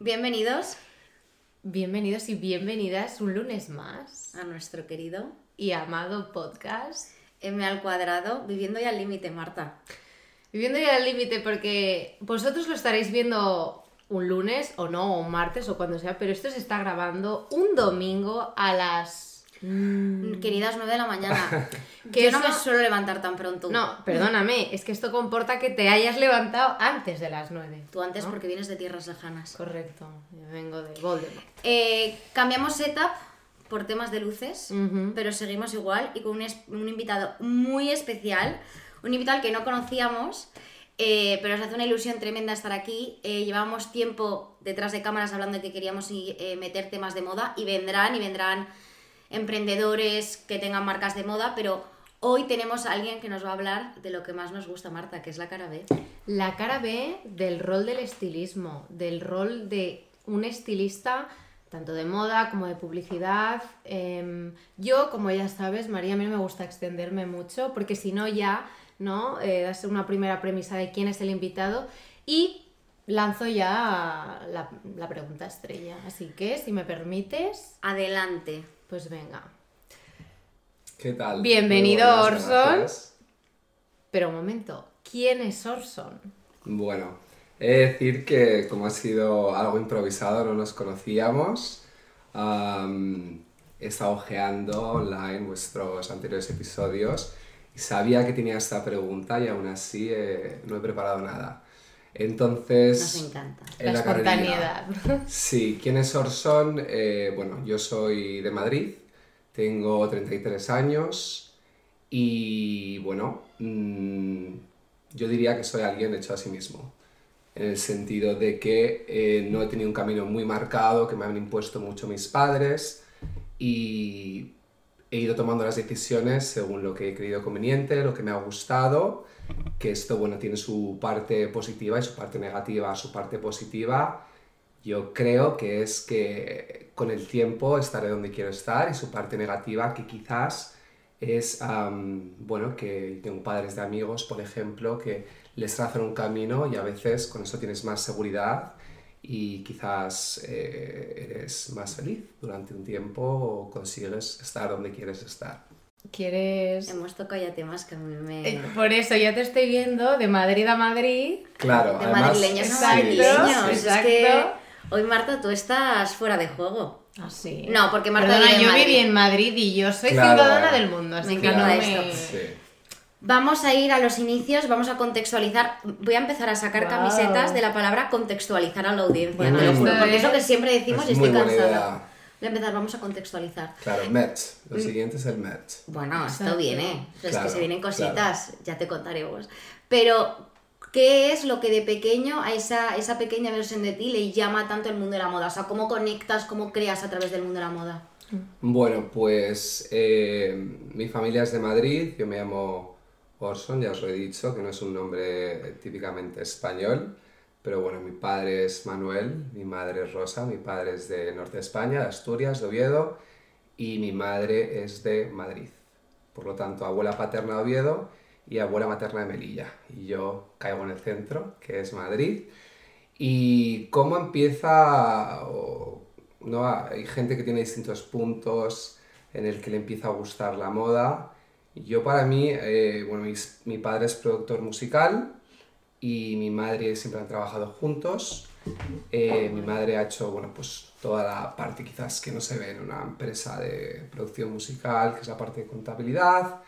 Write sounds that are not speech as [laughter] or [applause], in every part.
Bienvenidos Bienvenidos y bienvenidas un lunes más a nuestro querido y amado podcast. M al cuadrado, viviendo ya al límite, Marta. Viviendo ya al límite porque vosotros lo estaréis viendo un lunes o no, o un martes o cuando sea, pero esto se está grabando un domingo a las... Mm, Queridas 9 de la mañana. [laughs] Que Yo no eso- me suelo levantar tan pronto. No, perdóname, [laughs] es que esto comporta que te hayas levantado antes de las 9. Tú antes ¿no? porque vienes de tierras lejanas. Correcto, yo vengo de Voldemort. Eh, cambiamos setup por temas de luces, pero seguimos igual y con un, invitado muy especial, un invitado que no conocíamos, eh, pero nos hace una ilusión tremenda estar aquí. Eh, llevábamos tiempo detrás de cámaras hablando de que queríamos meter temas de moda y vendrán y vendrán emprendedores que tengan marcas de moda, pero hoy tenemos a alguien que nos va a hablar de lo que más nos gusta, Marta, que es la cara B. La cara B del rol del estilismo, del rol de un estilista tanto de moda como de publicidad. Em, yo, como ya sabes, María, a mí no me gusta extenderme mucho porque si no ya, ¿no? Eh, das una primera premisa de quién es el invitado y lanzo ya la, la pregunta estrella. Así que, si me permites, Adelante. Pues venga. ¿Qué tal? Bienvenido, buenas, Orson. gracias. Pero un momento, ¿quién es Orson? Bueno, he de decir que como ha sido algo improvisado, no nos conocíamos. Am, he estado ojeando online vuestros anteriores episodios y sabía que tenía esta pregunta y aún así eh, no he preparado nada. Entonces... Nos encanta. en la espontaneidad. Sí, ¿quién es Orson? Eh, bueno, yo soy de Madrid, tengo 33 años y bueno, mm, yo diría que soy alguien hecho a sí mismo, en el sentido de que eh, no he tenido un camino muy marcado, que me han impuesto mucho mis padres y he ido tomando las decisiones según lo que he creído conveniente, lo que me ha gustado, que esto, bueno, tiene su parte positiva y su parte negativa. Su parte positiva, yo creo que es que con el tiempo estaré donde quiero estar y su parte negativa, que quizás es, am, bueno, que tengo padres de amigos, por ejemplo, que les trazan un camino y a veces con eso tienes más seguridad y quizás eh, eres más feliz durante un tiempo o consigues estar donde quieres estar. ¿Quieres...? Hemos tocado ya temas que a mí me... Eh, Por eso ya te estoy viendo de Madrid a Madrid. Claro, de además... madrileños a madrileños. Es exacto. que hoy, Marta, tú estás fuera de juego. Así. No, porque Marta Perdona, vive en yo Madrid. viví en Madrid y yo soy Claro. ciudadana del mundo, así Me que no esto. me... Sí. Vamos a ir a los inicios, vamos a contextualizar. Voy a empezar a sacar Wow. camisetas de la palabra contextualizar a la audiencia. Bueno, te lo juro, esto porque es lo que siempre decimos y Es estoy cansada. idea. Voy a empezar, vamos a contextualizar. Claro, Met. Mm. Lo siguiente es el Met. Bueno, esto viene. Es que se vienen cositas, ya te contaremos. Pero, ¿qué es lo que de pequeño a esa, esa pequeña versión de ti le llama tanto el mundo de la moda? O sea, ¿cómo conectas, cómo creas a través del mundo de la moda? Bueno, pues eh, mi familia es de Madrid, yo me llamo Orson, ya os lo he dicho, que no es un nombre típicamente español, pero bueno, mi padre es Manuel, mi madre es Rosa, mi padre es de Norte de España, de Asturias, de Oviedo, y mi madre es de Madrid. Por lo tanto, abuela paterna de Oviedo y abuela materna de Melilla. Y yo caigo en el centro, que es Madrid. ¿Y cómo empieza? ¿no? Hay gente que tiene distintos puntos en el que le empieza a gustar la moda. Yo para mí, eh, bueno, mi padre es productor musical y mi madre siempre han trabajado juntos. Eh, mi madre ha hecho, bueno, pues toda la parte quizás que no se ve en una empresa de producción musical, que es la parte de contabilidad,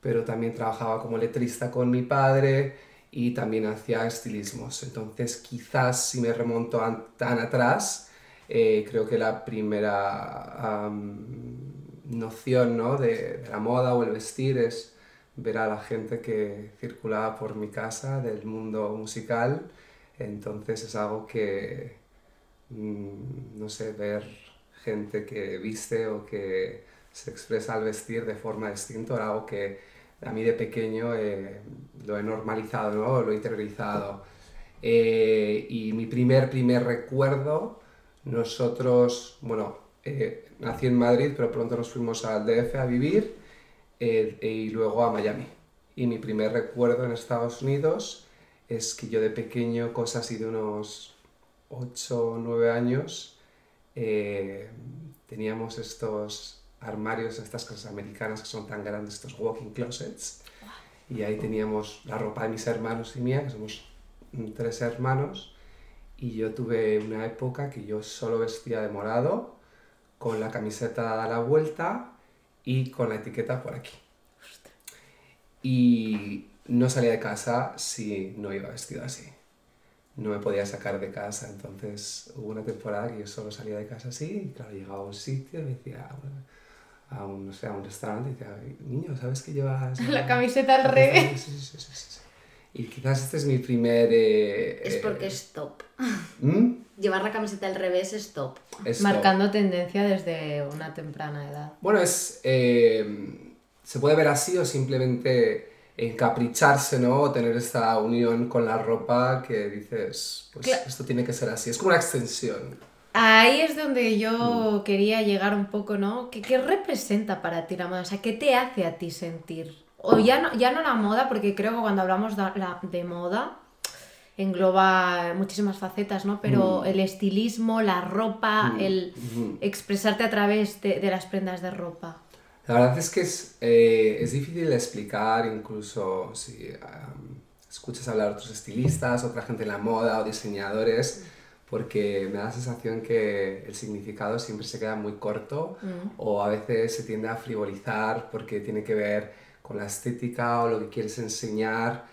pero también trabajaba como letrista con mi padre y también hacía estilismos. Entonces, quizás si me remonto an- tan atrás, eh, creo que la primera noción ¿no? de, la moda o el vestir es ver a la gente que circulaba por mi casa del mundo musical. Entonces es algo que, mm, no sé, ver gente que viste o que se expresa al vestir de forma distinta era algo que a mí de pequeño eh, lo he normalizado, ¿no? lo he interiorizado. Eh, y mi primer, primer recuerdo, nosotros, bueno, eh, nací en Madrid, pero pronto nos fuimos al DF a vivir eh, y luego a Miami. Y mi primer recuerdo en Estados Unidos es que yo de pequeño, cosa así de unos 8 o 9 años, eh, teníamos estos armarios, estas casas americanas que son tan grandes, estos walking closets, y ahí teníamos la ropa de mis hermanos y mía, que somos tres hermanos, y yo tuve una época que yo solo vestía de morado, con la camiseta a la vuelta y con la etiqueta por aquí. Y no salía de casa si no iba vestido así. No me podía sacar de casa, entonces hubo una temporada que yo solo salía de casa así, y claro, llegaba a un sitio y me decía, bueno, a un, no sé, a un restaurante y decía, niño, ¿sabes que llevas? [laughs] La camiseta al revés. Sí, sí, sí, sí, sí. Y quizás este es mi primer... eh, Es eh, porque es top. [laughs] ¿Mm? Llevar la camiseta al revés es top. Esto. Marcando tendencia desde una temprana edad. Bueno, es... eh, se puede ver así o simplemente encapricharse, ¿no? O tener esta unión con la ropa que dices, pues Cla- esto tiene que ser así. Es como una extensión. Ahí es donde Mm. yo quería llegar un poco, ¿no? ¿Qué, qué representa para ti la moda? O sea, ¿qué te hace a ti sentir? O ya no, ya no la moda, porque creo que cuando hablamos de, la- de moda engloba muchísimas facetas, ¿no? Pero el estilismo, la ropa, el Ujú. expresarte a través de, de las prendas de ropa. La verdad es que es, eh, es difícil explicar, incluso si am, escuchas hablar a otros estilistas, otra gente en la moda o diseñadores, porque me da la sensación que el significado siempre se queda muy corto o a veces se tiende a frivolizar porque tiene que ver con la estética o lo que quieres enseñar.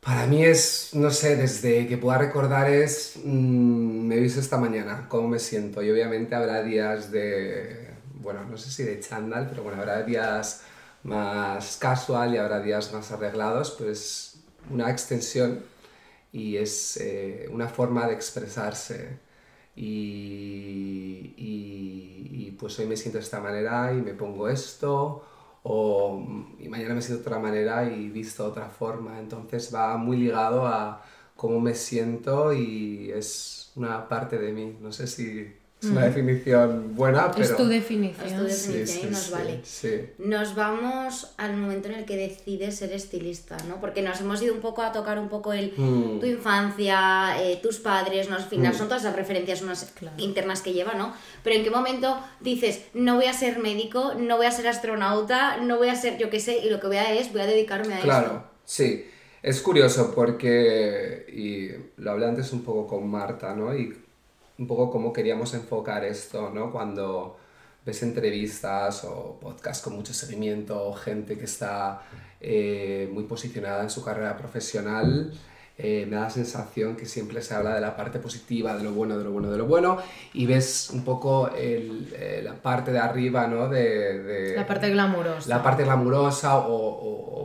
Para mí es, no sé, desde que pueda recordar es, mm, me he visto esta mañana, cómo me siento. Y obviamente habrá días de, bueno, no sé si de chándal, pero bueno, habrá días más casual y habrá días más arreglados, pues una extensión y es eh, una forma de expresarse. Y, y- y, pues hoy me siento de esta manera y me pongo esto, o y mañana me siento de otra manera y visto de otra forma. Entonces va muy ligado a cómo me siento y es una parte de mí. No sé si es una definición buena, pero... Es tu definición. Es tu definición. Sí, y nos sí, vale. sí. Nos vamos al momento en el que decides ser estilista, ¿no? Porque nos hemos ido un poco a tocar un poco el Mm. tu infancia, eh, tus padres, ¿no? Al final Mm. son todas las referencias unas Claro. internas que lleva, ¿no? Pero ¿en qué momento dices, no voy a ser médico, no voy a ser astronauta, no voy a ser yo qué sé, y lo que voy a es, voy a dedicarme a Claro, esto? sí. Es curioso porque, y lo hablé antes un poco con Marta, ¿no? Y un poco cómo queríamos enfocar esto, ¿no? Cuando ves entrevistas o podcasts con mucho seguimiento, o gente que está eh, muy posicionada en su carrera profesional, eh, me da la sensación que siempre se habla de la parte positiva, de lo bueno, de lo bueno, de lo bueno, y ves un poco el- eh, la parte de arriba, ¿no? De, de- La parte glamurosa. la parte glamurosa o, o-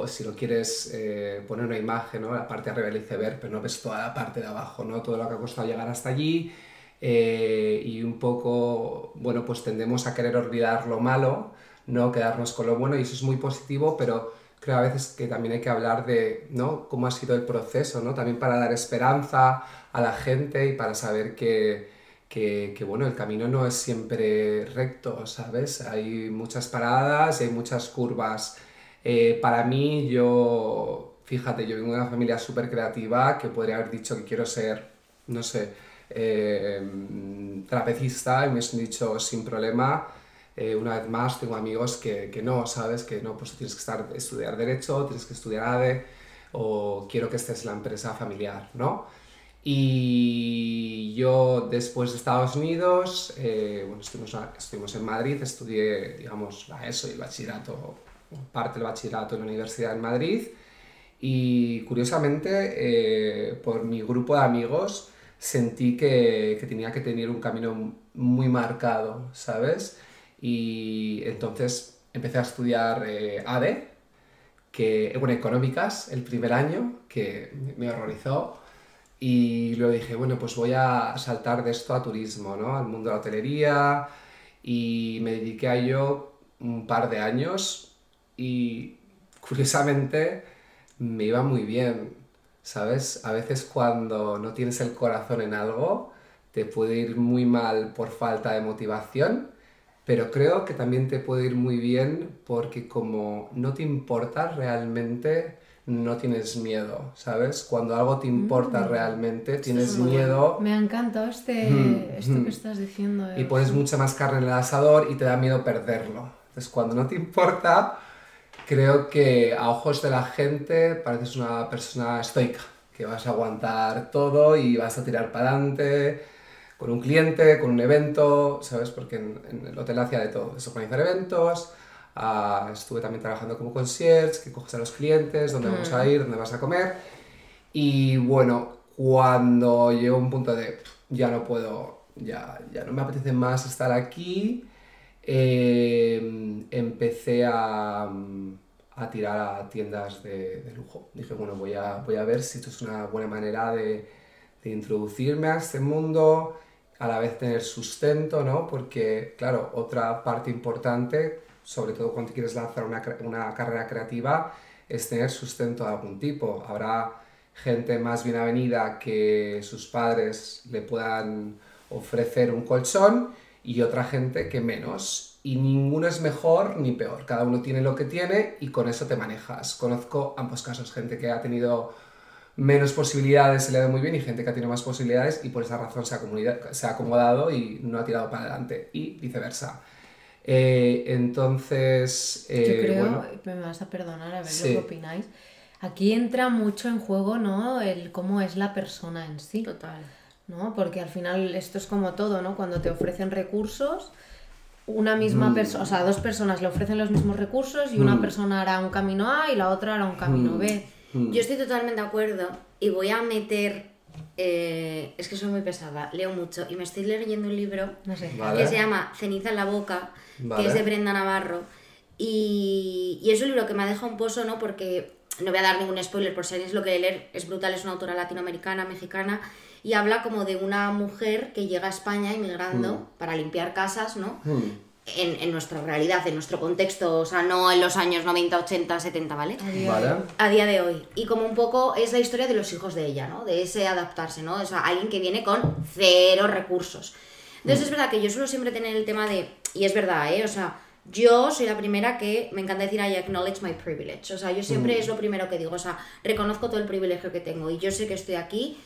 o- si lo quieres eh, poner una imagen, ¿no? La parte arriba del iceberg, pero no ves toda la parte de abajo, ¿no? Todo lo que ha costado llegar hasta allí eh, y un poco, bueno, pues tendemos a querer olvidar lo malo, no quedarnos con lo bueno y eso es muy positivo, pero creo a veces que también hay que hablar de, ¿no? Cómo ha sido el proceso, ¿no? También para dar esperanza a la gente y para saber que, que, que, bueno, el camino no es siempre recto, ¿sabes? Hay muchas paradas y hay muchas curvas. Eh, para mí, yo, fíjate, yo vengo de una familia súper creativa que podría haber dicho que quiero ser, no sé, eh, trapecista y me han dicho sin problema. Eh, una vez más, tengo amigos que, que no, ¿sabes? Que no, pues tienes que estar, estudiar Derecho, tienes que estudiar ADE o quiero que estés en la empresa familiar, ¿no? Y yo después de Estados Unidos, eh, bueno, estuvimos, estuvimos en Madrid, estudié, digamos, la ESO y el bachillerato, parte del bachillerato en la Universidad en Madrid. Y curiosamente, eh, por mi grupo de amigos, sentí que, que tenía que tener un camino muy marcado, ¿sabes? Y entonces empecé a estudiar eh, ADE, que, bueno, económicas, el primer año, que me horrorizó. Y luego dije, bueno, pues voy a saltar de esto a turismo, ¿no? Al mundo de la hotelería. Y me dediqué a ello un par de años y curiosamente me iba muy bien, ¿sabes? A veces cuando no tienes el corazón en algo, te puede ir muy mal por falta de motivación, pero creo que también te puede ir muy bien porque como no te importa realmente no tienes miedo, ¿sabes? Cuando algo te importa Mm. realmente, tienes miedo Me ha encantado este, Mm, esto mm. que estás diciendo. y eh. pones mucha más carne en el asador y te da miedo perderlo. Entonces, cuando no te importa, creo que a ojos de la gente pareces una persona estoica, que vas a aguantar todo y vas a tirar para adelante con un cliente, con un evento, ¿sabes? Porque en, en el hotel hacía de todo, es organizar eventos, ah, estuve también trabajando como concierge, que coges a los clientes, dónde vamos a ir, dónde vas a comer. Y bueno, cuando llegó un punto de "Pff, ya no puedo, ya, ya no me apetece más estar aquí, eh, empecé a, a tirar a tiendas de, lujo. Dije, bueno, voy a, voy a ver si esto es una buena manera de, de introducirme a este mundo, a la vez tener sustento, ¿no? Porque, claro, otra parte importante, sobre todo cuando quieres lanzar una, una carrera creativa, es tener sustento de algún tipo. Habrá gente más bien avenida que sus padres le puedan ofrecer un colchón y otra gente que menos. Y ninguno es mejor ni peor. Cada uno tiene lo que tiene y con eso te manejas. Conozco ambos casos, gente que ha tenido menos posibilidades se le da muy bien y gente que ha tenido más posibilidades y por esa razón se ha, se ha acomodado y no ha tirado para adelante y viceversa. Eh, entonces, Yo eh, creo, bueno, me vas a perdonar a ver Sí. lo que opináis. Aquí entra mucho en juego, ¿no? El cómo es la persona en sí. Total. ¿No? Porque al final esto es como todo, ¿no? Cuando te ofrecen recursos, una misma Mm. persona, o sea, dos personas le ofrecen los mismos recursos y una Mm. persona hará un camino A y la otra hará un camino Mm. B. mm, Yo estoy totalmente de acuerdo y voy a meter... eh, es que soy muy pesada, leo mucho y me estoy leyendo un libro No sé. Vale. que se llama Ceniza en la boca, Vale. que es de Brenda Navarro. Y, y es un libro que me ha dejado un pozo, ¿no? Porque no voy a dar ningún spoiler por si alguien lo quiere leer, es brutal, es una autora latinoamericana, mexicana, y habla como de una mujer que llega a España inmigrando para limpiar casas, ¿no? mm, En, en nuestra realidad, en nuestro contexto, o sea, no en los años 90, 80, 70, ¿vale? A día Vale. de hoy. a día de hoy. Y como un poco es la historia de los hijos de ella, ¿no? De ese adaptarse, ¿no? O sea, alguien que viene con cero recursos. Entonces es verdad que yo suelo siempre tener el tema de, y es verdad, ¿eh? O sea, yo soy la primera que me encanta decir I acknowledge my privilege. O sea, yo siempre es lo primero que digo, o sea, reconozco todo el privilegio que tengo y yo sé que estoy aquí.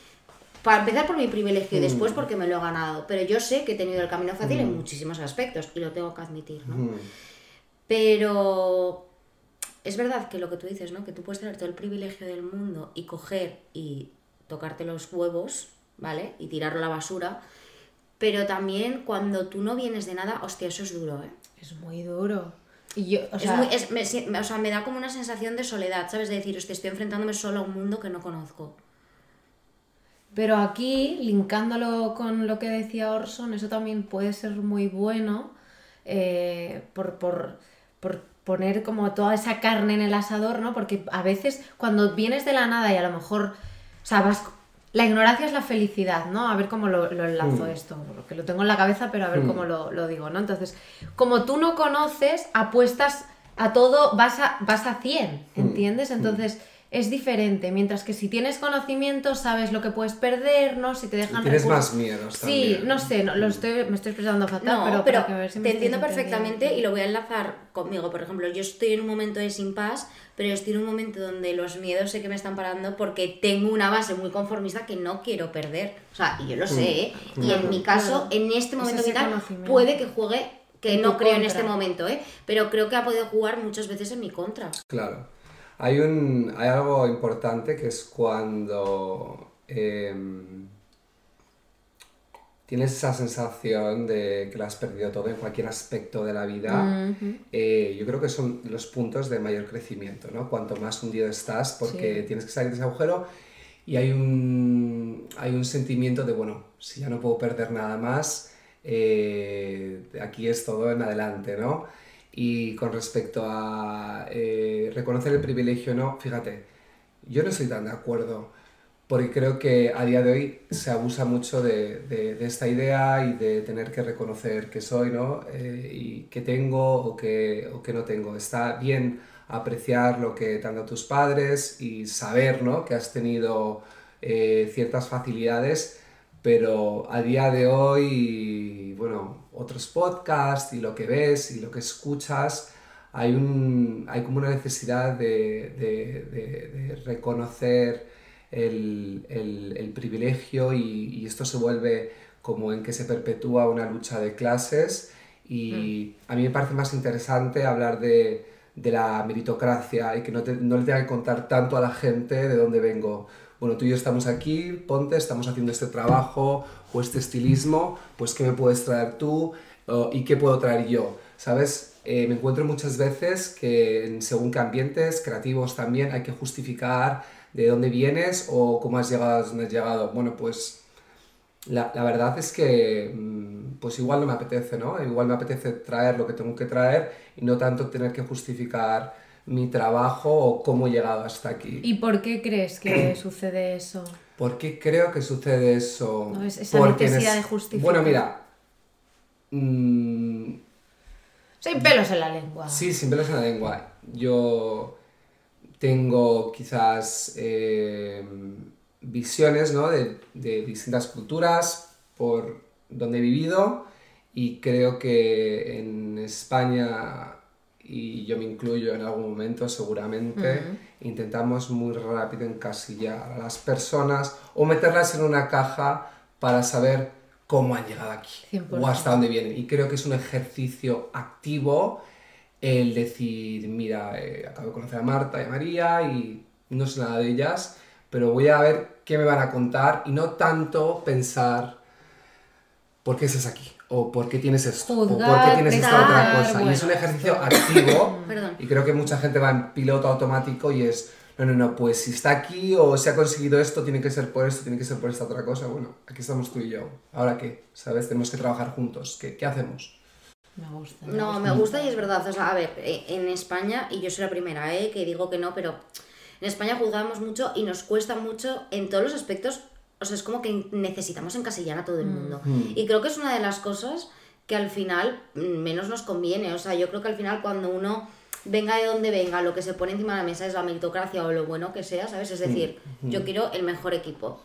Para empezar por mi privilegio y después porque me lo he ganado. Pero yo sé que he tenido el camino fácil en muchísimos aspectos y lo tengo que admitir, ¿no? mm. Pero es verdad que lo que tú dices, ¿no? Que tú puedes tener todo el privilegio del mundo y coger y tocarte los huevos, ¿vale? Y tirarlo a la basura. Pero también cuando tú no vienes de nada, hostia, eso es duro, ¿eh? Es muy duro. Y yo, o Es sea, muy- es- me- o sea, me da como una sensación de soledad, ¿sabes? De decir, hostia, estoy enfrentándome solo a un mundo que no conozco. Pero aquí, linkándolo con lo que decía Orson, eso también puede ser muy bueno eh, por, por, por poner como toda esa carne en el asador, ¿no? Porque a veces cuando vienes de la nada y a lo mejor, o sea, vas... La ignorancia es la felicidad, ¿no? A ver cómo lo, lo enlazo Mm. esto, porque lo tengo en la cabeza, pero a ver Mm. cómo lo, lo digo, ¿no? Entonces, como tú no conoces, apuestas a todo, vas a, vas a 100, Mm. ¿entiendes? Entonces, es diferente, mientras que si tienes conocimiento, sabes lo que puedes perder, ¿no? Si te Y dejan tienes recursos- más miedos Sí, también. no sé, no, lo estoy, me estoy expresando fatal, No, pero, pero, para que ver si me te entiendo perfectamente y lo voy a enlazar conmigo. Por ejemplo, yo estoy en un momento de sin paz, pero estoy en un momento donde los miedos sé que me están parando porque tengo una base muy conformista que no quiero perder. O sea, y yo lo sé, ¿eh? Y en mi caso, claro. en este Es momento ese vital, puede que juegue, que no creo en este momento, ¿eh? Pero creo que ha podido jugar muchas veces en mi contra. Claro. Hay, un, hay algo importante que es cuando em, tienes esa sensación de que lo has perdido todo en cualquier aspecto de la vida. Eh, yo creo que son los puntos de mayor crecimiento, ¿no? Cuanto más hundido estás, porque Sí. tienes que salir de ese agujero y hay un, hay un sentimiento de, bueno, si ya no puedo perder nada más, eh, aquí es todo en adelante, ¿no? Y con respecto a eh, reconocer el privilegio, no, fíjate, yo no estoy tan de acuerdo, porque creo que a día de hoy se abusa mucho de, de- esta idea y de tener que reconocer que soy, ¿no? Eh, y que tengo o que, o que no tengo. Está bien apreciar lo que te han dado tus padres y saber, ¿no? Que has tenido eh, ciertas facilidades, pero a día de hoy, bueno, otros podcasts y lo que ves y lo que escuchas, hay, un, hay como una necesidad de, de, de, reconocer el, el, el privilegio y, y, esto se vuelve como en que se perpetúa una lucha de clases y mm. a mí me parece más interesante hablar de, de la meritocracia y que no, no, le tenga que contar tanto a la gente de dónde vengo. Bueno, tú y yo estamos aquí, ponte, estamos haciendo este trabajo o este estilismo, pues ¿qué me puedes traer tú y qué puedo traer yo? ¿Sabes? Eh, me encuentro muchas veces que según qué ambientes creativos también hay que justificar de dónde vienes o cómo has llegado a donde has llegado. Bueno, pues la, la, verdad es que mm, pues igual no me apetece, ¿no? Igual me apetece traer lo que tengo que traer y no tanto tener que justificar mi trabajo o cómo he llegado hasta aquí. ¿Y por qué crees que [clears throat] sucede eso? ¿Por qué creo que sucede eso? No, es esa necesidad de justificar. Bueno, mira. Mmm, sin pelos en la lengua. Sí, sin pelos en la lengua. Yo tengo quizás eh, visiones ¿no? de, de, distintas culturas por donde he vivido y creo que en España, y yo me incluyo en algún momento seguramente, intentamos muy rápido encasillar a las personas o meterlas en una caja para saber cómo han llegado aquí o hasta dónde vienen. Y creo que es un ejercicio activo el decir, mira, eh, acabo de conocer a Marta y a María y no sé nada de ellas, pero voy a ver qué me van a contar y no tanto pensar por qué estás aquí o por qué tienes esto o por qué tienes esta otra cosa. y es un ejercicio activo [coughs] y creo que mucha gente va en piloto automático y es no, no, no, pues si está aquí o se ha conseguido esto, tiene que ser por esto, tiene que ser por esta otra cosa. Bueno, aquí estamos tú y yo. ¿Ahora qué? ¿Sabes? Tenemos que trabajar juntos. ¿Qué, qué hacemos? Me gusta. no, me gusta y es verdad. O sea, a ver, eh, en España, y yo soy la primera, ¿eh? Que digo que no, pero en España juzgamos mucho y nos cuesta mucho en todos los aspectos. O sea, es como que necesitamos encasillar a todo el mm. mundo. Mm. Y creo que es una de las cosas que al final mm, menos nos conviene. O sea, yo creo que al final cuando uno venga de donde venga, lo que se pone encima de la mesa es la meritocracia o lo bueno que sea, ¿sabes? Es decir, mm, yo quiero el mejor equipo.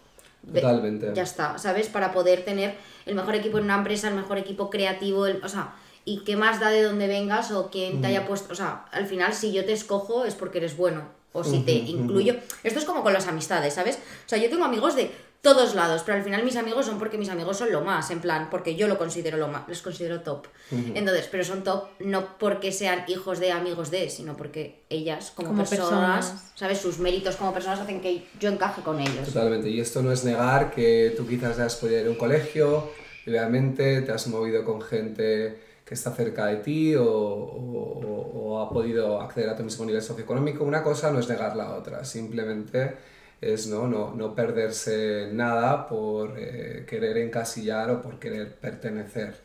Totalmente. Ya está, ¿sabes? Para poder tener el mejor equipo en una empresa, el mejor equipo creativo, o sea, y qué más da de dónde vengas o quién te haya puesto, o sea, al final si yo te escojo es porque eres bueno, o si te incluyo. Esto es como con las amistades, ¿sabes? O sea, yo tengo amigos de todos lados, pero al final mis amigos son porque mis amigos son lo más, en plan, porque yo lo considero lo más, los considero top. Entonces, pero son top no porque sean hijos de amigos de, sino porque ellas como, personas, ¿sabes? Sus méritos como personas hacen que yo encaje con ellos. Totalmente, y esto no es negar que tú quizás has podido ir a un colegio, obviamente te has movido con gente que está cerca de ti o, o ha podido acceder a tu mismo nivel socioeconómico. Una cosa no es negar la otra, simplemente es ¿no? No, no perderse nada por eh, querer encasillar o por querer pertenecer.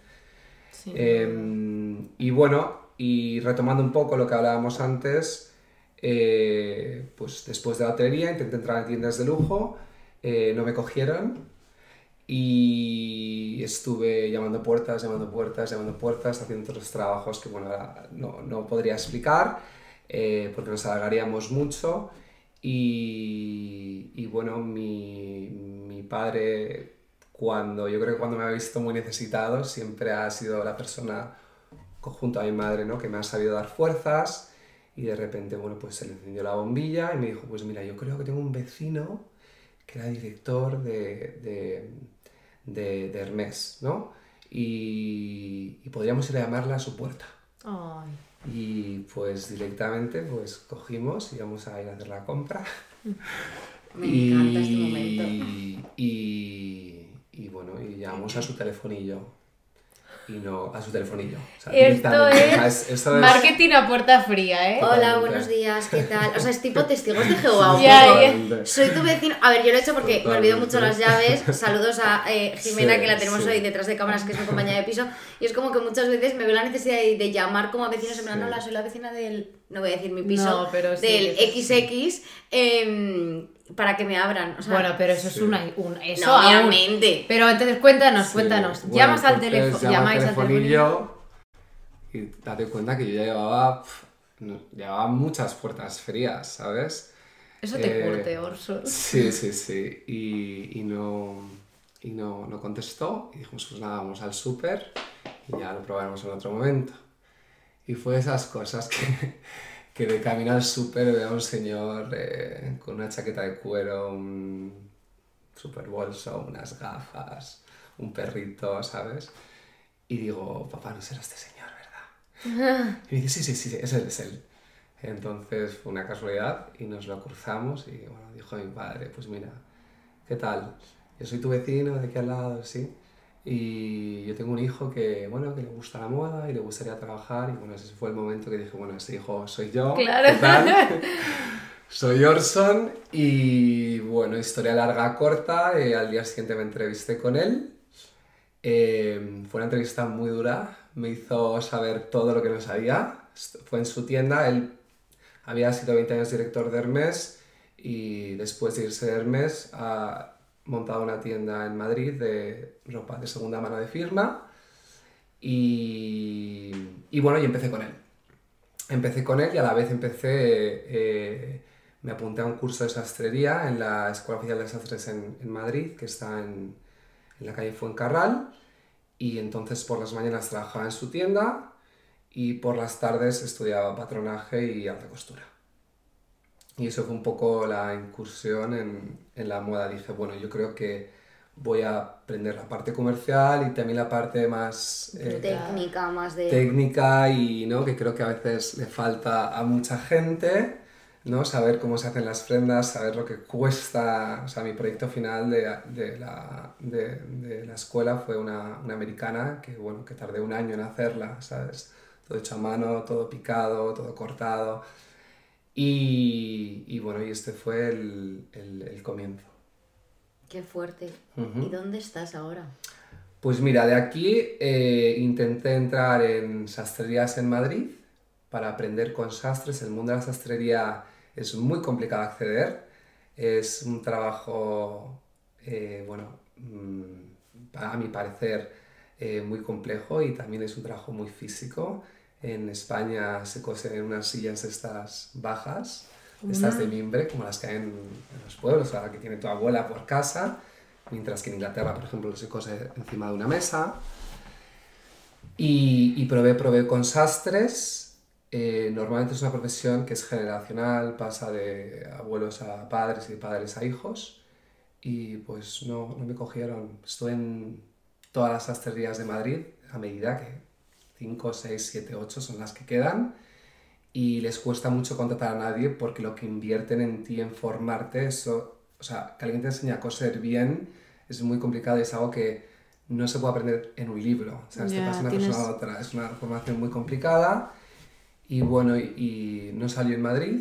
Em, y bueno, y retomando un poco lo que hablábamos antes, eh, pues después de la hotelería intenté entrar en tiendas de lujo, eh, no me cogieron y estuve llamando puertas, llamando puertas, llamando puertas, haciendo otros trabajos que bueno, no, no podría explicar porque nos alargaríamos mucho. Y, bueno, mi, mi, padre, cuando yo creo que cuando me ha visto muy necesitado, siempre ha sido la persona junto a mi madre, ¿no? Que me ha sabido dar fuerzas y de repente, bueno, pues se le encendió la bombilla y me dijo, pues mira, yo creo que tengo un vecino que era director de, de, de, de Hermes, ¿no? Y, y, podríamos ir a llamarla a su puerta. Ay. Y pues directamente pues cogimos y íbamos a ir a hacer la compra. [laughs] Me encanta este momento. Y, y, bueno, y llamamos a su telefonillo y no a su telefonillo. esto, es marketing a puerta fría, ¿eh? Hola, buenos días, ¿qué tal? O sea, es tipo testigos de Jehová. Soy tu vecino. A ver, yo lo he hecho porque me olvido mucho las llaves. Saludos a eh, Jimena, que la tenemos hoy detrás de cámaras, que es mi compañera de piso. Y es como que muchas veces me veo la necesidad de, llamar como a vecinos en plan, hola, soy la vecina del. No voy a decir mi piso. pero del XX. Eh, para que me abran. bueno, pero eso es una. Un, eso no, obviamente. Pero entonces cuéntanos, cuéntanos. Llamas al teléfono. Llamáis al teléfono. Y date cuenta que yo ya llevaba. llevaba muchas puertas frías, ¿sabes? Eso te eh, curte, Orson. Sí, sí, sí. Y, y no. Y no, no contestó. Y dijimos, pues nada, vamos al súper y ya lo probaremos en otro momento. Y fue esas cosas que, que de camino al súper veo a un señor eh, con una chaqueta de cuero, un super bolso, unas gafas, un perrito, ¿sabes? Y digo, papá, no será este señor, ¿verdad? [laughs] Y me dice, sí, sí, sí, es él, es él. Entonces fue una casualidad y nos lo cruzamos y bueno, dijo mi padre, pues mira, ¿qué tal? Yo soy tu vecino de aquí al lado, sí. Y yo tengo un hijo que, bueno, que le gusta la moda y le gustaría trabajar. Y bueno, ese fue el momento que dije, bueno, ese hijo soy yo. Claro. ¿qué tal? [laughs] soy Orson y bueno, historia larga, corta. eh, al día siguiente me entrevisté con él. Eh, fue una entrevista muy dura. Me hizo saber todo lo que no sabía. Fue en su tienda. Él había sido 20 años director de Hermes y después de irse de Hermes ha montado una tienda en Madrid de ropa de segunda mano de firma y, y bueno, y empecé con él. Empecé con él y a la vez empecé, eh, me apunté a un curso de sastrería en la Escuela Oficial de Sastres en, en Madrid, que está en, en la calle Fuencarral, y entonces por las mañanas trabajaba en su tienda y por las tardes estudiaba patronaje y alta costura. Y eso fue un poco la incursión en, en la moda. Dije, bueno, yo creo que voy a aprender la parte comercial y también la parte más eh, Técnica más de... técnica y ¿no? que creo que a veces le falta a mucha gente, ¿no? saber cómo se hacen las prendas, saber lo que cuesta. O sea, mi proyecto final de, de la, de, de la escuela fue una, una americana que, bueno, que tardé un año en hacerla, ¿sabes? Todo hecho a mano, todo picado, todo cortado. Y, y bueno, y este fue el, el, el comienzo. Qué fuerte. ¿Y dónde estás ahora? Pues mira, de aquí eh, intenté entrar en sastrerías en Madrid para aprender con sastres. El mundo de la sastrería es muy complicado de acceder. Es un trabajo, eh, bueno, mm, a mi parecer, eh, muy complejo y también es un trabajo muy físico. En España se cosen en unas sillas estas bajas, estas de mimbre, como las que hay en, en los pueblos, o que tiene tu abuela por casa, mientras que en Inglaterra, por ejemplo, se cose encima de una mesa. Y, y probé, probé con sastres. Eh, normalmente es una profesión que es generacional, pasa de abuelos a padres y de padres a hijos. Y pues no, no me cogieron. Estuve en todas las sastrerías de Madrid a medida que 5, 6, 7, 8 son las que quedan. Y les cuesta mucho contratar a nadie porque lo que invierten en ti, en formarte, eso, o sea, que alguien te enseñe a coser bien es muy complicado y es algo que no se puede aprender en un libro. O sea, te Ya, pasa una tienes- persona a otra. Es una formación muy complicada. Y bueno, y, y no salió en Madrid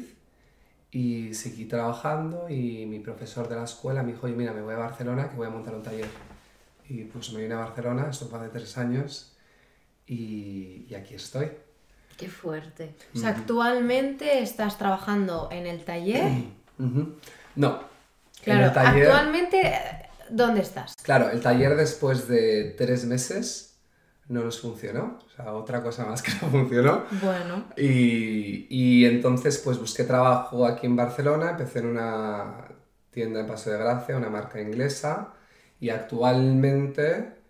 y seguí trabajando y mi profesor de la escuela me dijo, oye, mira, me voy a Barcelona que voy a montar un taller. Y pues me vine a Barcelona, esto fue hace tres años y, y aquí estoy. Qué fuerte. O sea, actualmente estás trabajando en el taller. No. Claro, el taller, actualmente, ¿dónde estás? Claro, el taller después de tres meses no nos funcionó. O sea, otra cosa más [laughs] que no funcionó. Bueno, Y, y entonces pues busqué trabajo aquí en Barcelona, empecé en una tienda en Paso de Gracia, una marca inglesa, y actualmente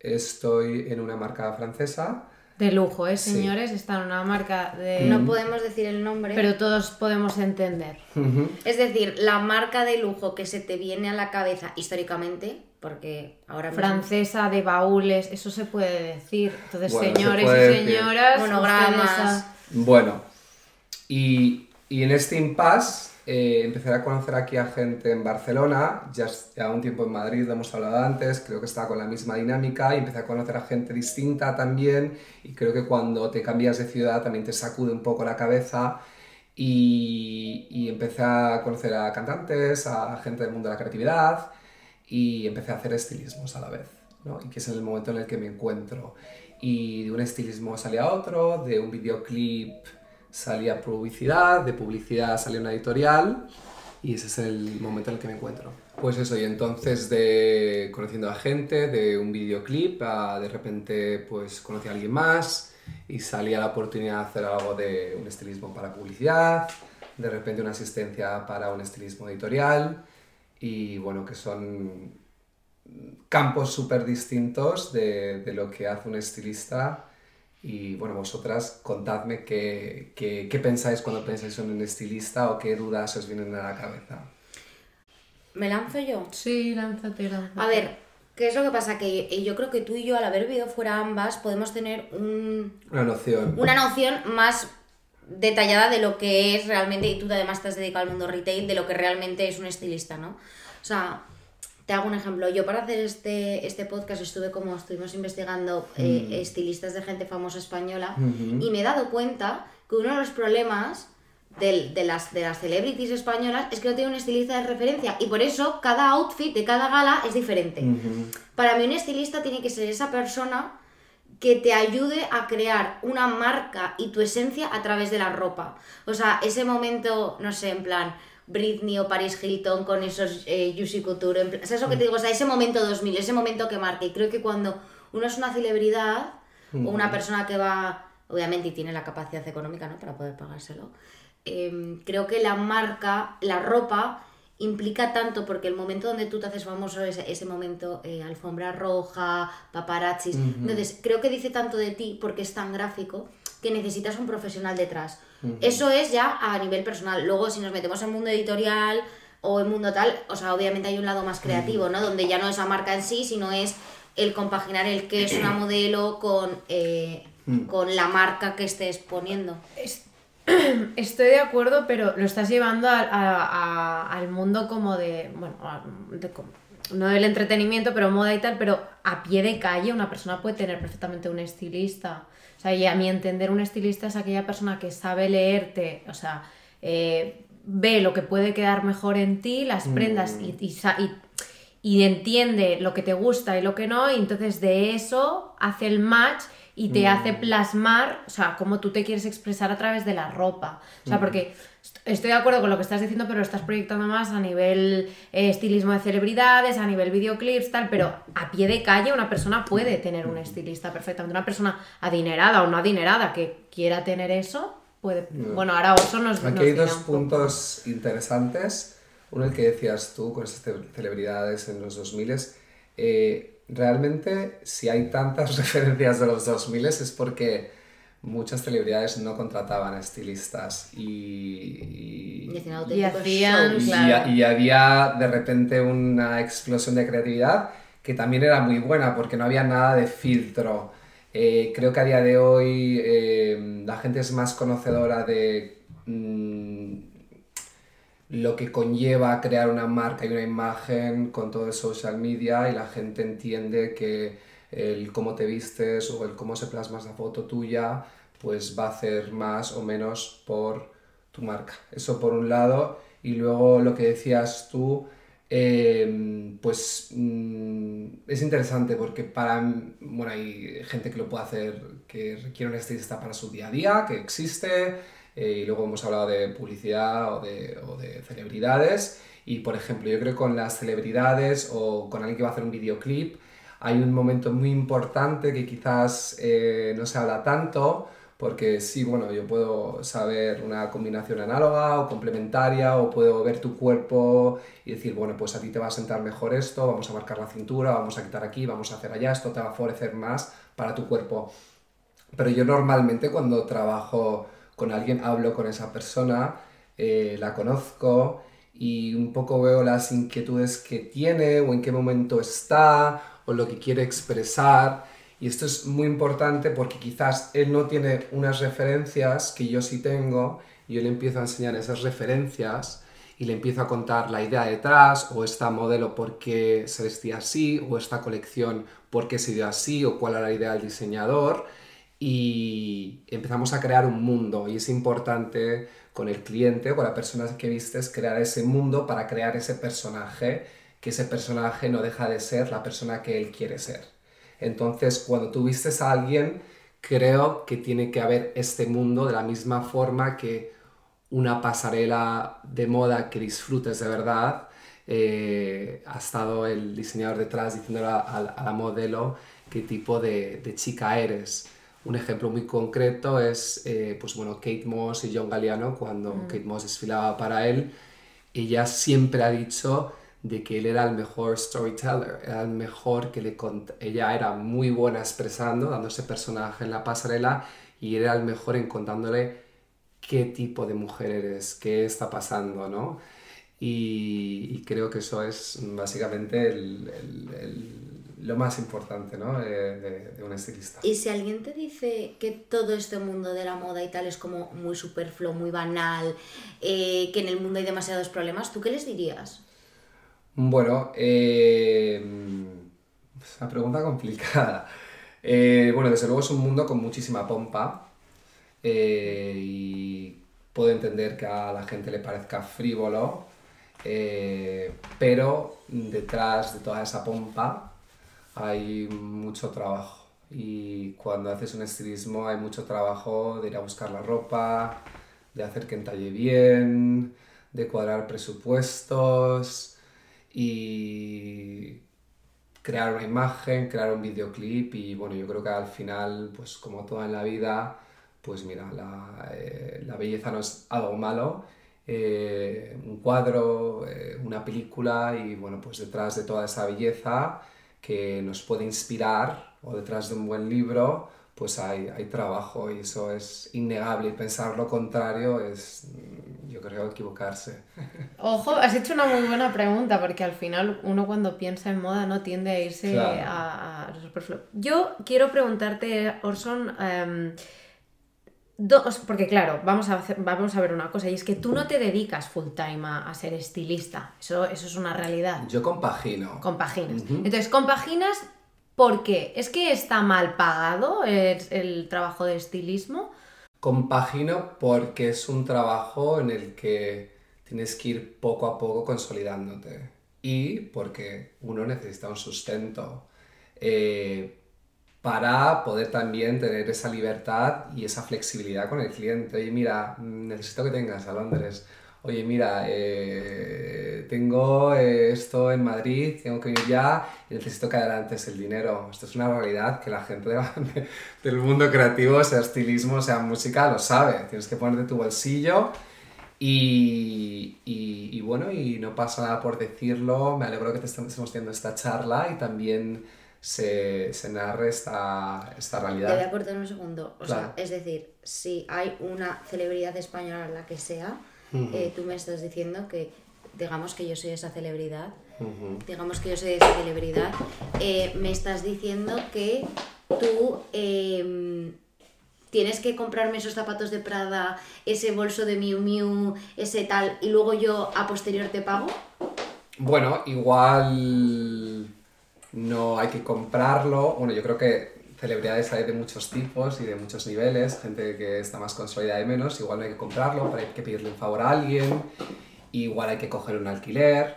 estoy en una marca francesa. de lujo, ¿eh, Sí. señores? Está en una marca de... No podemos decir el nombre. Pero todos podemos entender. Es decir, la marca de lujo que se te viene a la cabeza históricamente, porque ahora Francesa de baúles, eso se puede decir. Entonces, Bueno, señores y decir. señoras, Monogramas. Bueno, y, y en este impasse eh, empecé a conocer aquí a gente en Barcelona, ya, ya un tiempo en Madrid, lo hemos hablado antes, creo que estaba con la misma dinámica y empecé a conocer a gente distinta también y creo que cuando te cambias de ciudad también te sacude un poco la cabeza y, y empecé a conocer a cantantes, a gente del mundo de la creatividad y empecé a hacer estilismos a la vez, ¿no? Y que es el momento en el que me encuentro. Y de un estilismo salía otro, de un videoclip salía publicidad, de publicidad salía una editorial y ese es el momento en el que me encuentro. Pues eso, y entonces de conociendo a gente, de un videoclip, a de repente pues conocí a alguien más y salía la oportunidad de hacer algo de un estilismo para publicidad, de repente una asistencia para un estilismo editorial y bueno, que son campos súper distintos de, de lo que hace un estilista Y bueno, vosotras contadme qué, qué, qué pensáis cuando pensáis en un estilista o qué dudas os vienen a la cabeza. ¿Me lanzo yo? Sí, lánzate, lánzate. A ver, ¿qué es lo que pasa? Que yo creo que tú y yo, al haber vivido fuera ambas, podemos tener un, Una noción. una noción más detallada de lo que es realmente, y tú además te has dedicado al mundo retail, de lo que realmente es un estilista, ¿no? O sea, te hago un ejemplo. Yo para hacer este, este podcast estuve como estuvimos investigando eh, estilistas de gente famosa española y me he dado cuenta que uno de los problemas de, las, de las celebrities españolas es que no tiene un estilista de referencia y por eso cada outfit de cada gala es diferente. Para mí un estilista tiene que ser esa persona que te ayude a crear una marca y tu esencia a través de la ropa. O sea, ese momento, no sé, en plan Britney o Paris Hilton con esos eh, Couture, en plan- ¿sabes lo que te digo? O sea, ese momento 2000, ese momento que marca. Y creo que cuando uno es una celebridad o una persona que va, obviamente, y tiene la capacidad económica, ¿no? Para poder pagárselo, em, creo que la marca, la ropa, implica tanto porque el momento donde tú te haces famoso es ese momento eh, alfombra roja, paparazzis. Entonces, creo que dice tanto de ti porque es tan gráfico que necesitas un profesional detrás. Eso es ya a nivel personal. Luego, si nos metemos en mundo editorial o en mundo tal, o sea, obviamente hay un lado más creativo, ¿no? Donde ya no es la marca en sí, sino es el compaginar el que es una modelo con, eh, con la marca que estés poniendo. Es- [clears throat] Estoy de acuerdo, pero lo estás llevando a- a- a- al mundo como de, bueno, a- de como- no del entretenimiento, pero moda y tal, pero a pie de calle una persona puede tener perfectamente un estilista. O sea, y a mi entender un estilista es aquella persona que sabe leerte, o sea, eh, ve lo que puede quedar mejor en ti, las prendas y, y y- y entiende lo que te gusta y lo que no, y entonces de eso hace el match y te hace plasmar, o sea, cómo tú te quieres expresar a través de la ropa. O sea, porque est- estoy de acuerdo con lo que estás diciendo, pero lo estás proyectando más a nivel eh, estilismo de celebridades, a nivel videoclips, tal, pero a pie de calle una persona puede tener un estilista perfectamente. Una persona adinerada o no adinerada que quiera tener eso, puede... Bueno, ahora Orso nos, nos Aquí hay dos puntos interesantes. Uno el que decías tú con estas ce- celebridades en los 2000 eh, realmente si hay tantas [laughs] referencias de los 2000 es porque muchas celebridades no contrataban estilistas y, Y hacían Y auténticos hacían, shows. y, claro. y había de repente una explosión de creatividad que también era muy buena porque no había nada de filtro. Eh, creo que a día de hoy eh, la gente es más conocedora de mm, lo que conlleva crear una marca y una imagen con todo el social media y la gente entiende que el cómo te vistes o el cómo se plasma esa foto tuya pues va a hacer más o menos por tu marca. Eso por un lado. Y luego lo que decías tú, eh, pues mm, es interesante porque para, bueno, hay gente que lo puede hacer, que requiere un estilista para su día a día, que existe, eh, y luego hemos hablado de publicidad o de, o de celebridades. Y por ejemplo, yo creo que con las celebridades o con alguien que va a hacer un videoclip, hay un momento muy importante que quizás eh, no se habla tanto, porque sí, bueno, yo puedo saber una combinación análoga o complementaria, o puedo ver tu cuerpo y decir, bueno, pues a ti te va a sentar mejor esto, vamos a marcar la cintura, vamos a quitar aquí, vamos a hacer allá, esto te va a favorecer más para tu cuerpo. Pero yo normalmente cuando trabajo con alguien hablo con esa persona, eh, la conozco y un poco veo las inquietudes que tiene o en qué momento está o lo que quiere expresar. Y esto es muy importante porque quizás él no tiene unas referencias que yo sí tengo y yo le empiezo a enseñar esas referencias y le empiezo a contar la idea detrás o esta modelo por qué se vestía así o esta colección por qué se dio así o cuál era la idea del diseñador y empezamos a crear un mundo y es importante con el cliente o con la persona que vistes crear ese mundo para crear ese personaje que ese personaje no deja de ser la persona que él quiere ser. Entonces, cuando tú vistes a alguien, creo que tiene que haber este mundo de la misma forma que una pasarela de moda que disfrutes de verdad. eh, ha estado el diseñador detrás diciéndole a, a- a la modelo qué tipo de, de chica eres. Un ejemplo muy concreto es, eh, pues bueno, Kate Moss y John Galliano, cuando Kate Moss desfilaba para él, ella siempre ha dicho de que él era el mejor storyteller, era el mejor que le cont ella era muy buena expresando, dándose personaje en la pasarela y era el mejor en contándole qué tipo de mujer eres, qué está pasando, ¿no? Y, creo que eso es básicamente lo más importante ¿no? de, de, un estilista. Y si alguien te dice que todo este mundo de la moda y tal es como muy superfluo, muy banal, eh, que en el mundo hay demasiados problemas, ¿tú qué les dirías? Bueno, eh, es una pregunta complicada. Eh, bueno, desde luego es un mundo con muchísima pompa y puedo entender que a la gente le parezca frívolo, pero detrás de toda esa pompa hay mucho trabajo. Y cuando haces un estilismo hay mucho trabajo de ir a buscar la ropa, de hacer que entalle bien, de cuadrar presupuestos y crear una imagen, crear un videoclip y bueno, yo creo que al final, pues como todo en la vida, pues mira, la, eh, la belleza no es algo malo, eh, un cuadro, eh, una película y bueno, pues detrás de toda esa belleza que nos puede inspirar o detrás de un buen libro, pues hay, hay trabajo y eso es innegable y pensar lo contrario es, mm, yo creo, equivocarse. [laughs] Ojo, has hecho una muy buena pregunta porque al final uno cuando piensa en moda no tiende a irse a, a Yo quiero preguntarte, Orson, em, dos, porque claro, vamos a, vamos a ver una cosa, y es que tú no te dedicas full time a, ser estilista, eso, eso es una realidad. Yo compagino. Compaginas. Entonces, compaginas ¿Por qué? ¿Es que está mal pagado el, trabajo de estilismo? Compagino porque es un trabajo en el que tienes que ir poco a poco consolidándote y porque uno necesita un sustento eh, para poder también tener esa libertad y esa flexibilidad con el cliente. Y mira, necesito que tengas a Londres oye, mira, eh, tengo eh, esto en Madrid, tengo que ir ya y necesito que adelantes el dinero. Esto es una realidad que la gente [laughs] del mundo creativo, sea estilismo, sea música, lo sabe. Tienes que poner de tu bolsillo y, y, bueno, y no pasa nada por decirlo. Me alegro que te estemos teniendo esta charla y también se, se narre esta, esta realidad. Te voy a cortar un segundo. O sea, es decir, si hay una celebridad española, la que sea, eh, tú me estás diciendo que, digamos que yo soy esa celebridad, digamos que yo soy esa celebridad, eh, me estás diciendo que tú em, tienes que comprarme esos zapatos de Prada, ese bolso de Miu Miu, ese tal, y luego yo a posterior te pago. Bueno, igual no hay que comprarlo. Bueno, yo creo que celebridades hay de muchos tipos y de muchos niveles, gente que está más consolidada y menos, igual no hay que comprarlo, hay que pedirle un favor a alguien, igual hay que coger un alquiler,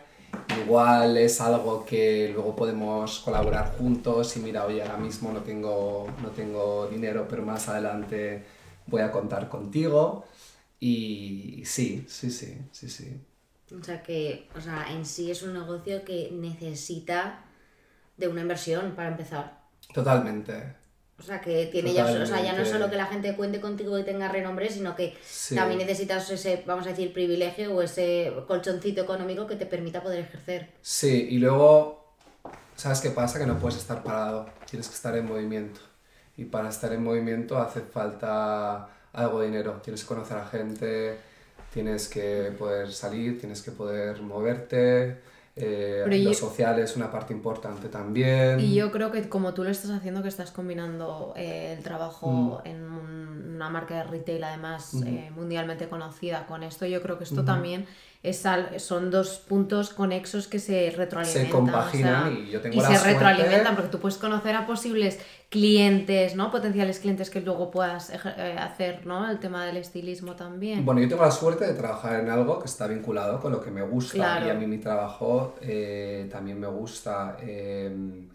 igual es algo que luego podemos colaborar juntos y mira, oye, ahora mismo no tengo, no tengo dinero, pero más adelante voy a contar contigo. Y sí, sí, sí, sí, sí. O sea que, o sea, en sí es un negocio que necesita de una inversión para empezar. Totalmente. O sea, que tiene ya, o sea, ya no solo que la gente cuente contigo y tenga renombre, sino que también necesitas ese, vamos a decir, privilegio o ese colchoncito económico que te permita poder ejercer. Sí, y luego, ¿sabes qué pasa? Que no puedes estar parado, tienes que estar en movimiento. Y para estar en movimiento hace falta algo de dinero, tienes que conocer a gente, tienes que poder salir, tienes que poder moverte, eh, lo social es una parte importante también. Y yo creo que como tú lo estás haciendo, que estás combinando eh, el trabajo mm. en una marca de retail además eh, mundialmente conocida con esto, yo creo que esto también es son dos puntos conexos que se retroalimentan. Se compaginan y yo tengo y se retroalimentan porque tú puedes conocer a posibles clientes, ¿no? Potenciales clientes que luego puedas eh, hacer, ¿no? El tema del estilismo también. Bueno, yo tengo la suerte de trabajar en algo que está vinculado con lo que me gusta y a mí mi trabajo eh, también me gusta. Eh,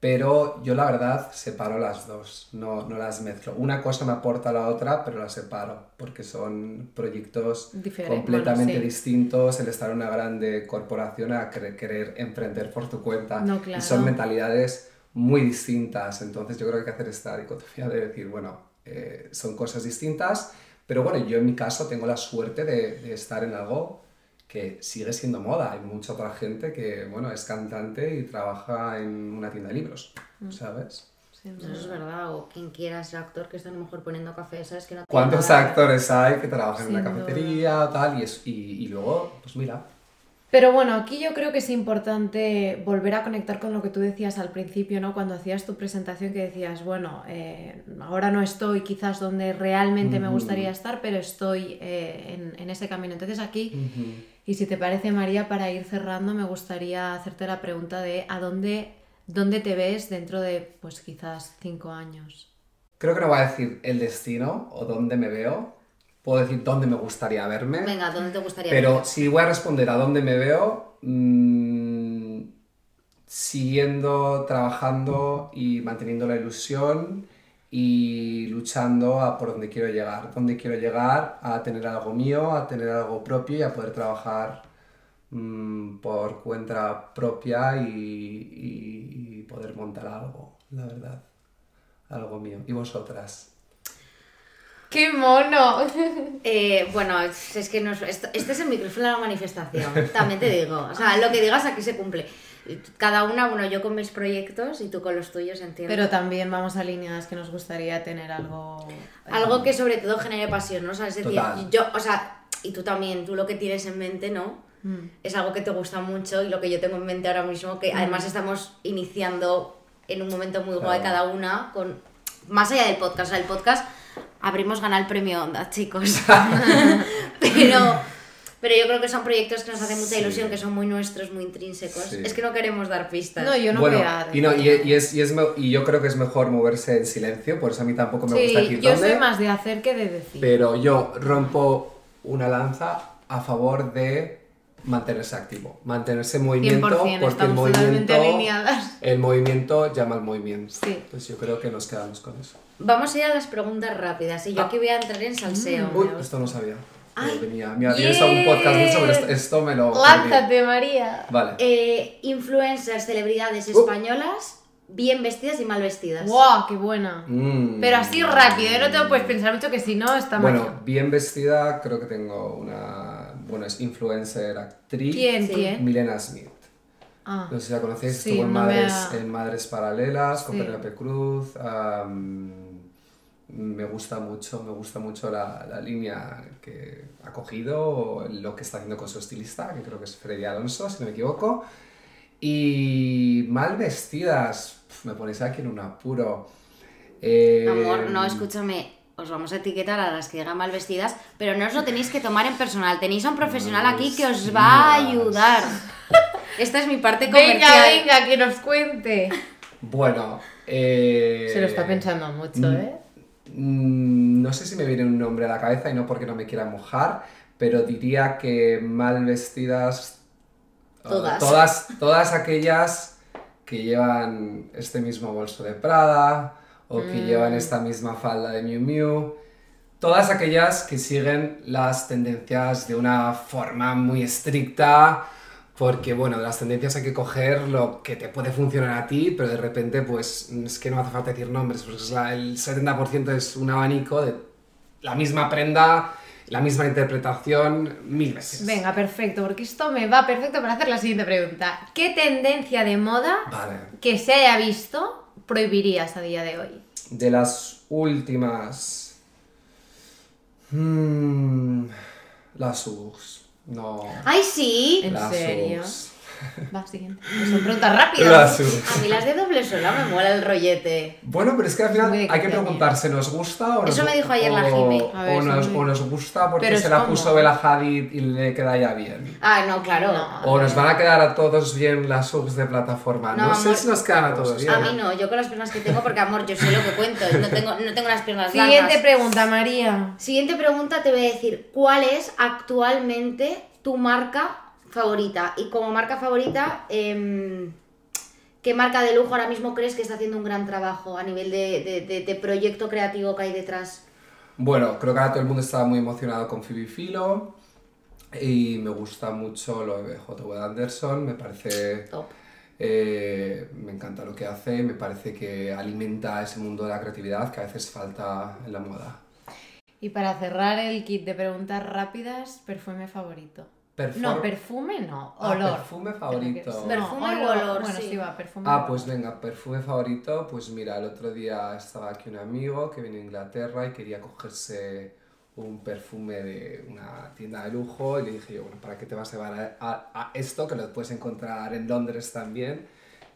pero yo la verdad separo las dos, no, no, las mezclo. Una cosa me aporta a la otra, pero las separo, porque son proyectos completamente distintos, el estar en una grande corporación a querer emprender por tu cuenta. Y son mentalidades muy distintas, entonces yo creo que hay que hacer esta dicotomía de decir, bueno, eh, son cosas distintas, pero bueno, yo en mi caso tengo la suerte de, de estar en algo que sigue siendo moda. Hay mucha otra gente que, bueno, es cantante y trabaja en una tienda de libros, Mm. ¿sabes? Eso es verdad, o quien quiera ser actor que está a lo mejor poniendo café, ¿sabes? Que no ¿Cuántos nada- actores hay que trabajan en una cafetería o tal? Y, es- y, y luego, pues mira, Pero bueno, aquí yo creo que es importante volver a conectar con lo que tú decías al principio, ¿no? Cuando hacías tu presentación que decías, bueno, eh, ahora no estoy quizás donde realmente me gustaría estar, pero estoy eh, en, en ese camino. Entonces aquí. Y si te parece María, para ir cerrando, me gustaría hacerte la pregunta de ¿a dónde, dónde te ves dentro de, pues quizás cinco años? creo que no voy a decir el destino o dónde me veo. Puedo decir dónde me gustaría verme. Venga, ¿dónde te gustaría Pero si voy a responder a dónde me veo, mm, siguiendo, trabajando y manteniendo la ilusión y luchando a por donde quiero llegar. Dónde quiero llegar a tener algo mío, a tener algo propio y a poder trabajar mm, por cuenta propia y, y- y poder montar algo, la verdad. Algo mío. ¿Y vosotras? ¡Qué mono! [laughs] Eh, bueno, es que no este es el micrófono de la manifestación, también te digo. O sea, lo que digas aquí se cumple. Cada una, bueno, yo con mis proyectos y tú con los tuyos, entiendo. Pero también vamos alineadas que nos gustaría tener algo... Algo que sobre todo genere pasión, ¿no? O sea, es decir, Total. yo, o sea, y tú también, tú lo que tienes en mente, ¿no? Mm. Es algo que te gusta mucho y lo que yo tengo en mente ahora mismo, que además estamos iniciando en un momento muy guay Claro. cada una, con más allá del podcast, o sea, el podcast abrimos ganar el premio Onda, chicos. [laughs] [laughs] pero, pero yo creo que son proyectos que nos hacen mucha Sí. ilusión, que son muy nuestros, muy intrínsecos. Sí. Es que no queremos dar pistas. No, yo no bueno, voy a... y, no, y, y es, y, es y yo creo que es mejor moverse en silencio, por eso a mí tampoco me gusta Sí, decir yo dónde, soy más de hacer que de decir. pero yo rompo una lanza a favor de mantenerse activo, mantenerse en movimiento, 100%, porque el estamos totalmente movimiento, alineadas. el movimiento llama al movimiento. Sí. Entonces yo creo que nos quedamos con eso. Vamos a ir a las preguntas rápidas y yo Ah. aquí voy a entrar en salseo. Uy, Me esto no sabía. Ay, Pero venía, mira, tienes algún podcast sobre esto, esto me lo... ¡Lánzate, María! Vale. Eh, influencers, celebridades Uh. españolas, bien vestidas y mal vestidas. ¡Guau, qué buena! Mm. Pero así rápido, ¿eh? no te lo puedes pensar mucho que si no está mal. Bueno, bien vestida, creo que tengo una... Bueno, es influencer, actriz. ¿Quién? Sí. ¿Quién? Milena Smith. Ah, No sé si la conocéis, Sí, estuvo en, no Madres, ha- en Madres Paralelas con Sí. Penélope Cruz. am, me gusta mucho, me gusta mucho la, la línea que ha cogido, lo que está haciendo con su estilista, que creo que es Freddy Alonso, si no me equivoco. Y mal vestidas, me ponéis aquí en un apuro. Eh, Amor, no, escúchame. Os vamos a etiquetar a las que llegan mal vestidas, pero no os lo tenéis que tomar en personal. Tenéis a un profesional aquí que os va a ayudar. [laughs] Esta es mi parte comercial. venga, venga, que nos cuente. Bueno, eh, Se lo está pensando mucho, ¿eh? Mm, No sé si me viene un nombre a la cabeza y no porque no me quiera mojar, pero diría que mal vestidas. uh, Todas. todas, todas aquellas que llevan este mismo bolso de Prada o que llevan esta misma falda de Miu Miu. Todas aquellas que siguen las tendencias de una forma muy estricta, porque bueno, de las tendencias hay que coger lo que te puede funcionar a ti, pero de repente pues es que no hace falta decir nombres, porque es la- el 70% es un abanico de la misma prenda, la misma interpretación mil veces. Venga, perfecto, porque esto me va perfecto para hacer la siguiente pregunta. ¿Qué tendencia de moda Vale. que se haya visto prohibirías a día de hoy? De las últimas... Hmm, las UGS. No. ¡Ay, sí! ¿En serio? [laughs] Va, siguiente. Pues son preguntas rápidas. A mí las de doble suela me mola el rollete. Bueno, pero es que al final hay que preguntarse, ¿nos gusta o nos Eso me dijo ayer la o- Jime. A ver, o, nos, Jime. o nos gusta porque se la como- puso Bella Hadid y le queda ya bien. Ah, no, claro. No. O nos van a quedar a todos bien las UGS de plataforma. No, No, sé si nos quedan a todos bien. A mí no, yo con las piernas que tengo, porque amor, yo sé lo que cuento, no tengo, no tengo las piernas Siguiente largas. pregunta, María. Siguiente pregunta te voy a decir, ¿cuál es actualmente tu marca favorita? Y como marca favorita, em, ¿qué marca de lujo ahora mismo crees que está haciendo un gran trabajo a nivel de, de- de- de proyecto creativo que hay detrás? Bueno, creo que ahora todo el mundo está muy emocionado con Phoebe Philo y me gusta mucho lo de J.W. Anderson, me parece... Top. eh, me encanta lo que hace, me parece que alimenta ese mundo de la creatividad que a veces falta en la moda. Y para cerrar el kit de preguntas rápidas, perfume favorito. No, perfume no, Ah, olor. perfume favorito. No, Perfume o olor, Bueno, sí. sí, va, perfume. Ah, pues venga, perfume favorito. Pues mira, el otro día estaba aquí un amigo que viene de Inglaterra y quería cogerse un perfume de una tienda de lujo y le dije yo, bueno, ¿para qué te vas a llevar a, a- a esto? Que lo puedes encontrar en Londres también.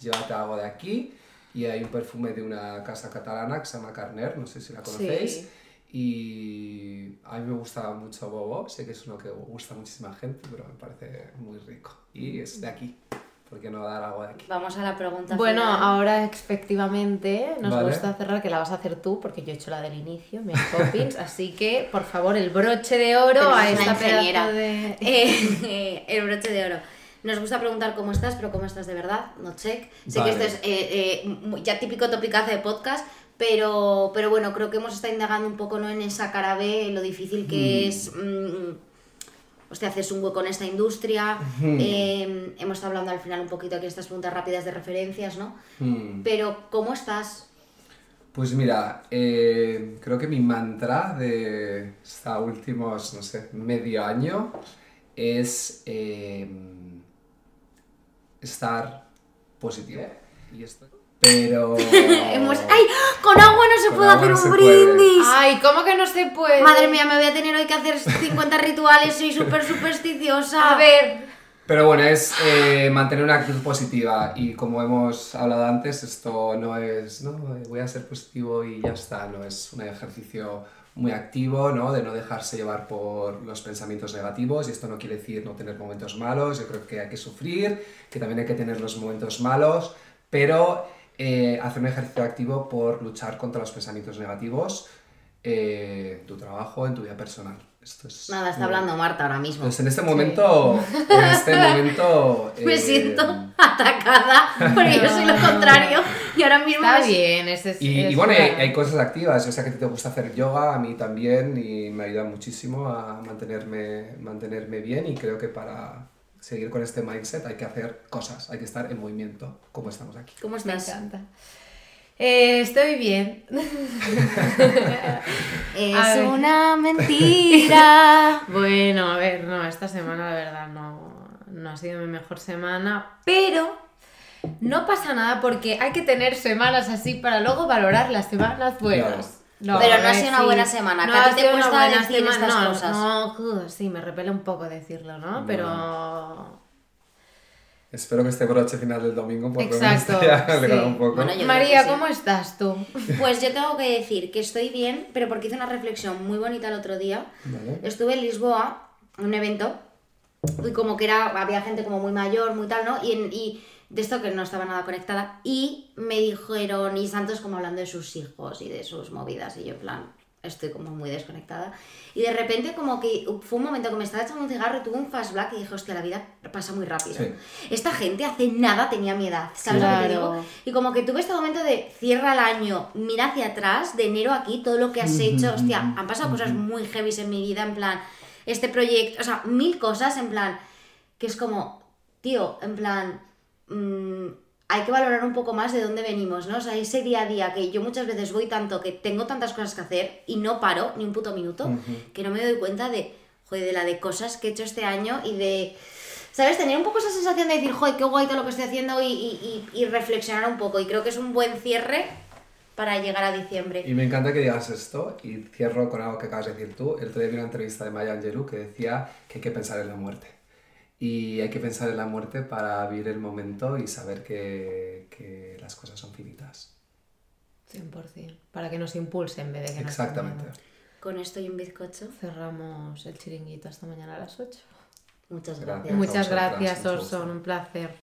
Llévate algo de aquí. Y hay un perfume de una casa catalana que se llama Carner, no sé si la conocéis. Sí. Y a mí me gusta mucho Bobo, sé que es uno que gusta a muchísima gente, pero me parece muy rico. Y es de aquí, ¿por qué no dar algo de aquí? Vamos a la pregunta Bueno, final. ahora efectivamente nos Vale. gusta cerrar que la vas a hacer tú porque yo he hecho la del inicio, Mary Poppins, así que por favor el broche de oro Pero a esta ingeniera. de... [laughs] Eh, eh, el broche de oro. Nos gusta preguntar cómo estás, pero cómo estás de verdad, no check. Sé Vale. que esto es eh, eh, ya típico topicazo de podcast, pero, pero bueno, creo que hemos estado indagando un poco ¿no? en esa cara B, lo difícil que es mm, hostia, haces un hueco en esta industria. Eh, hemos estado hablando al final un poquito aquí estas preguntas rápidas de referencias, ¿no? Hmm. Pero, ¿cómo estás? Pues mira, eh, creo que mi mantra de estos últimos, no sé, medio año es eh, estar positivo. Y esto- Pero... [laughs] Hemos... ¡Ay! Con agua no se Con puede hacer no un puede. brindis. Ay, ¿cómo que no se puede? Madre mía, me voy a tener hoy que hacer 50 rituales, soy súper supersticiosa. A ver, Pero bueno, es eh, mantener una actitud positiva y como hemos hablado antes, esto no es, no, voy a ser positivo y ya está, no es un ejercicio muy activo, ¿no? De no dejarse llevar por los pensamientos negativos y esto no quiere decir no tener momentos malos, yo creo que hay que sufrir, que también hay que tener los momentos malos, pero eh, hacer un ejercicio activo por luchar contra los pensamientos negativos eh, en tu trabajo, en tu vida personal. Esto es Nada, está muy- hablando Marta ahora mismo. pues en este momento, [laughs] en este momento... Me eh, siento atacada porque yo soy lo [laughs] contrario y ahora mismo está me- bien. Ese es, Y, es y bueno, hay, hay cosas activas, yo sé que a ti te gusta hacer yoga, a mí también, y me ayuda muchísimo a mantenerme, mantenerme bien y creo que para seguir con este mindset hay que hacer cosas, hay que estar en movimiento, como estamos aquí. ¿Cómo Me estás? encanta. Eh, estoy bien. [laughs] Es una mentira. [laughs] Bueno, a ver, no, esta semana la verdad no, no ha sido mi mejor semana, pero no pasa nada porque hay que tener semanas así para luego valorar las semanas buenas. Pero no ha ver, sido una buena semana, que a ti te cuesta decir estas no, cosas. No, uh, sí, me repele un poco decirlo, ¿no? Pero... Espero que este broche final del domingo por Exacto, [laughs] sí. un poco. Bueno, María, sí. ¿cómo estás tú? [laughs] Pues yo tengo que decir que estoy bien, pero porque hice una reflexión muy bonita el otro día. Vale. Estuve en Lisboa, en un evento, y como que era, había gente como muy mayor, muy tal, ¿no? Y, en- y de esto que no estaba nada conectada, y me dijeron, y Santos como hablando de sus hijos y de sus movidas, y yo en plan, estoy como muy desconectada. Y de repente como que fue un momento que me estaba echando un cigarro tuve un flashback y dije, hostia, la vida pasa muy rápido. Sí. Esta gente hace nada tenía mi edad, ¿sabes lo que te digo? Y como que tuve este momento de cierra el año, mira hacia atrás, de enero aquí, todo lo que has hecho, hostia, han pasado cosas muy heavies en mi vida, en plan, este proyecto, o sea, mil cosas, en plan, que es como, tío, en plan, mm, hay que valorar un poco más de dónde venimos, ¿no? O sea, ese día a día que yo muchas veces voy tanto que tengo tantas cosas que hacer y no paro ni un puto minuto, que no me doy cuenta de, joder, de la de cosas que he hecho este año y de... ¿Sabes? Tener un poco esa sensación de decir, joder, qué guay todo lo que estoy haciendo y, y- y- y reflexionar un poco. Y creo que es un buen cierre para llegar a diciembre. Y me encanta que digas esto y cierro con algo que acabas de decir tú. El otro día vi una entrevista de Maya Angelou que decía que hay que pensar en la muerte. Y hay que pensar en la muerte para vivir el momento y saber que, que las cosas son finitas. 100%. Para que nos impulse en vez de que nos Exactamente. Con esto y un bizcocho. Cerramos el chiringuito esta mañana a las 8. Muchas Gracias. gracias. Muchas gracias. Orson, un placer.